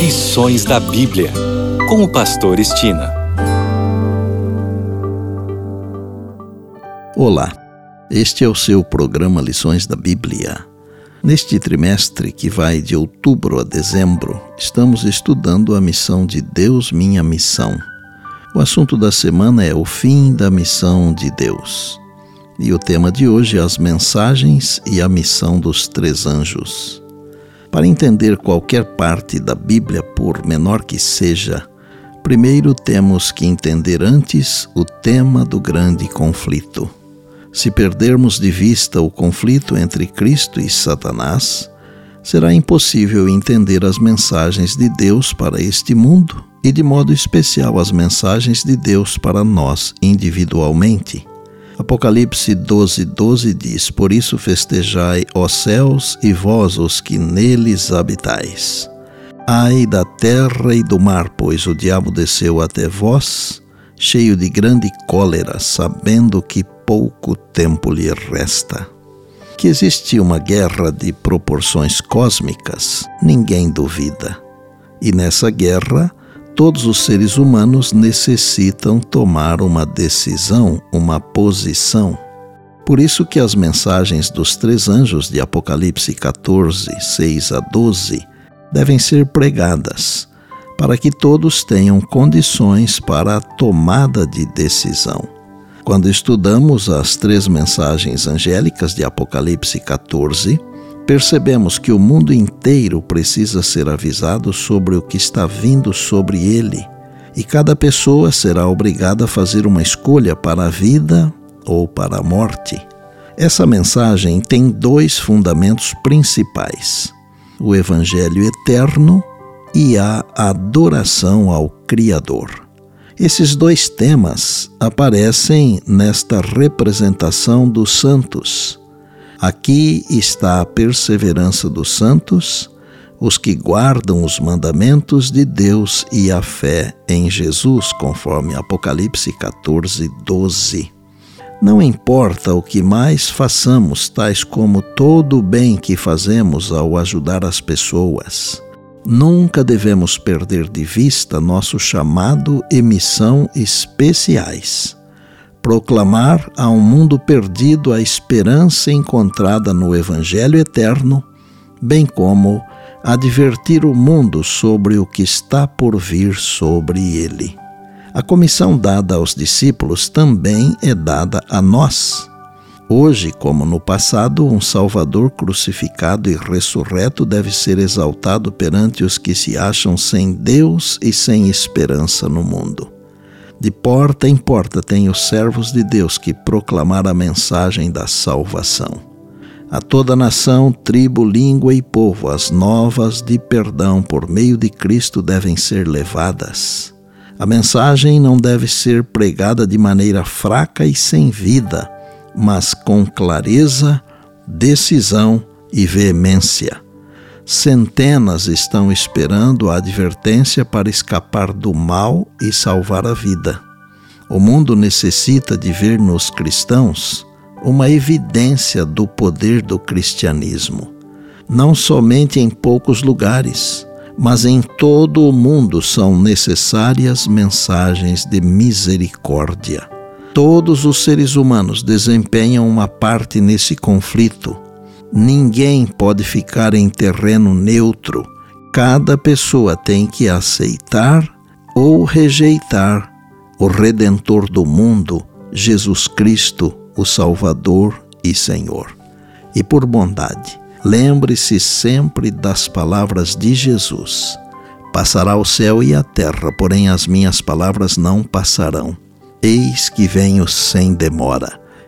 Lições da Bíblia, com o Pastor Estina. Olá, este é o seu programa Lições da Bíblia. Neste trimestre, que vai de outubro a dezembro, estamos estudando a missão de Deus, minha missão. O assunto da semana é o fim da missão de Deus. E o tema de hoje é as mensagens e a missão dos três anjos. Para entender qualquer parte da Bíblia, por menor que seja, primeiro temos que entender antes o tema do grande conflito. Se perdermos de vista o conflito entre Cristo e Satanás, será impossível entender as mensagens de Deus para este mundo e, de modo especial, as mensagens de Deus para nós individualmente. Apocalipse 12, 12 diz: Por isso festejai, ó céus, e vós os que neles habitais. Ai da terra e do mar, pois o diabo desceu até vós, cheio de grande cólera, sabendo que pouco tempo lhe resta. Que existe uma guerra de proporções cósmicas, ninguém duvida. E nessa guerra, todos os seres humanos necessitam tomar uma decisão, uma posição. Por isso que as mensagens dos três anjos de Apocalipse 14, 6 a 12 devem ser pregadas, para que todos tenham condições para a tomada de decisão. Quando estudamos as três mensagens angélicas de Apocalipse 14, percebemos que o mundo inteiro precisa ser avisado sobre o que está vindo sobre ele, e cada pessoa será obrigada a fazer uma escolha para a vida ou para a morte. Essa mensagem tem dois fundamentos principais: o Evangelho eterno e a adoração ao Criador. Esses dois temas aparecem nesta representação dos santos Aqui está a perseverança dos santos, os que guardam os mandamentos de Deus e a fé em Jesus, conforme Apocalipse 14, 12. Não importa o que mais façamos, tais como todo o bem que fazemos ao ajudar as pessoas. Nunca devemos perder de vista nosso chamado e missão especiais proclamar a um mundo perdido a esperança encontrada no Evangelho eterno, bem como advertir o mundo sobre o que está por vir sobre ele. A comissão dada aos discípulos também é dada a nós. Hoje, como no passado, um Salvador crucificado e ressurreto deve ser exaltado perante os que se acham sem Deus e sem esperança no mundo. De porta em porta tem os servos de Deus que proclamar a mensagem da salvação. A toda nação, tribo, língua e povo, as novas de perdão por meio de Cristo devem ser levadas. A mensagem não deve ser pregada de maneira fraca e sem vida, mas com clareza, decisão e veemência. Centenas estão esperando a advertência para escapar do mal e salvar a vida. O mundo necessita de ver nos cristãos uma evidência do poder do cristianismo. Não somente em poucos lugares, mas em todo o mundo são necessárias mensagens de misericórdia. Todos os seres humanos desempenham uma parte nesse conflito Ninguém pode ficar em terreno neutro. Cada pessoa tem que aceitar ou rejeitar o Redentor do mundo, Jesus Cristo, o Salvador e Senhor. E por bondade, lembre-se sempre das palavras de Jesus: Passará o céu e a terra, porém as minhas palavras não passarão. Eis que venho sem demora.